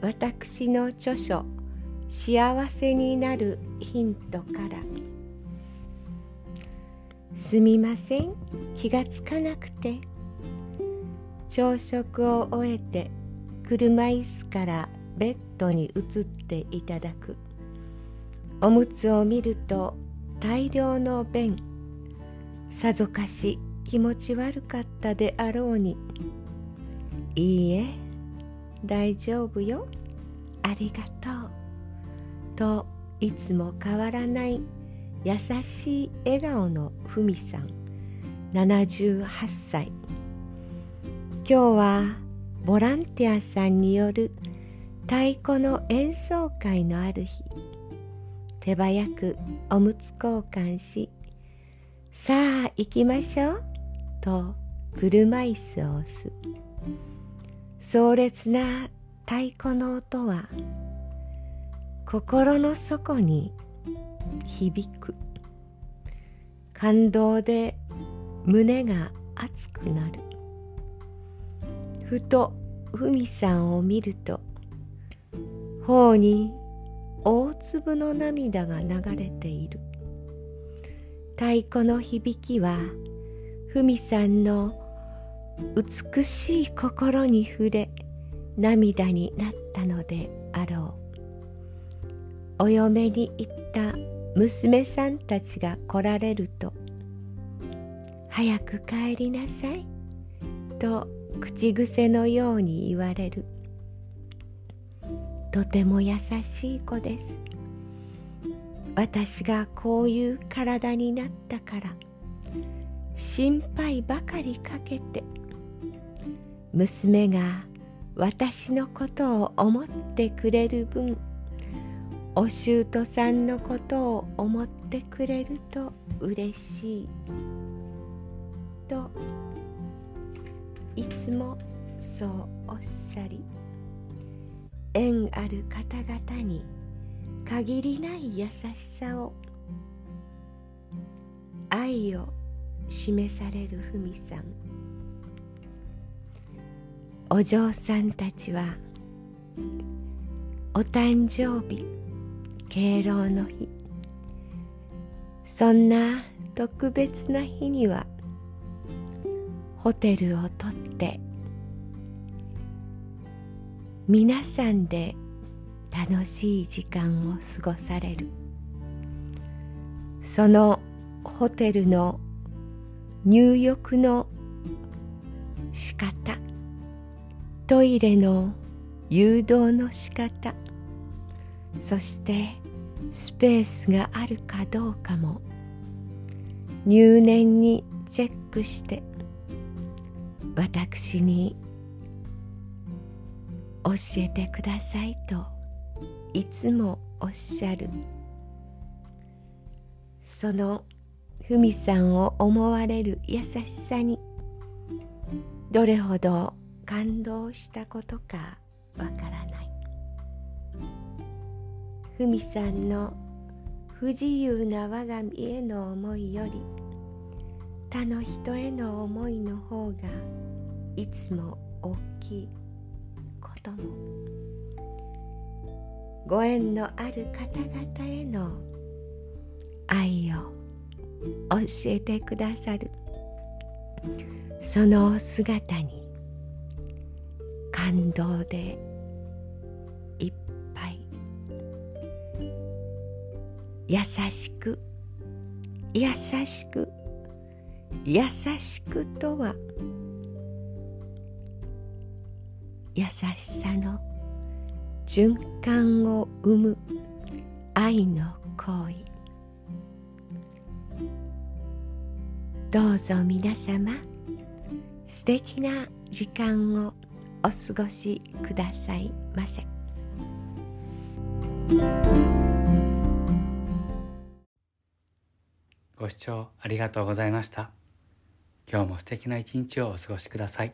私の著書「幸せになるヒント」から「すみません。気がつかなくて」朝食を終えて車椅子からベッドに移っていただく。おむつを見ると大量の便。さぞかし気持ち悪かったであろうに。いいえ。大丈夫よ。ありがとう。といつも変わらない優しい笑顔のふみさん。78歳。今日はボランティアさんによる太鼓の演奏会のある日。手早くおむつ交換しさあ行きましょう。と車椅子を押す。壮烈な太鼓の音は心の底に響く。感動で胸が熱くなる。ふとふみさんを見ると頬に大粒の涙が流れている。太鼓の響きはふみさんの美しい心に触れ涙になったのであろう。お嫁に行った娘さんたちが来られると「早く帰りなさい」と口癖のように言われる。とても優しい子です。私がこういう体になったから心配ばかりかけて娘が私のことを思ってくれる分お姑さんのことを思ってくれると嬉しい。といつもそうおっしゃり縁ある方々に限りない優しさを愛を示されるふみさん。お嬢さんたちはお誕生日敬老の日。そんな特別な日にはホテルを取って皆さんで楽しい時間を過ごされる。そのホテルの入浴の仕方トイレの誘導の仕方。そしてスペースがあるかどうかも。入念にチェックして。私に教えてくださいといつもおっしゃる。そのふみさんを思われる優しさにどれほど感動したことかわからない。ふみさんの不自由な我が身への思いより他の人への思いの方がいつも大きいことも。ご縁のある方々への愛を教えてくださる。そのお姿に感動でいっぱい。優しく優しく優しくとは優しさの循環を生む愛の行為。どうぞ皆様素敵な時間を。お過ごしくださいませ。ご視聴ありがとうございました今日も素敵な一日をお過ごしください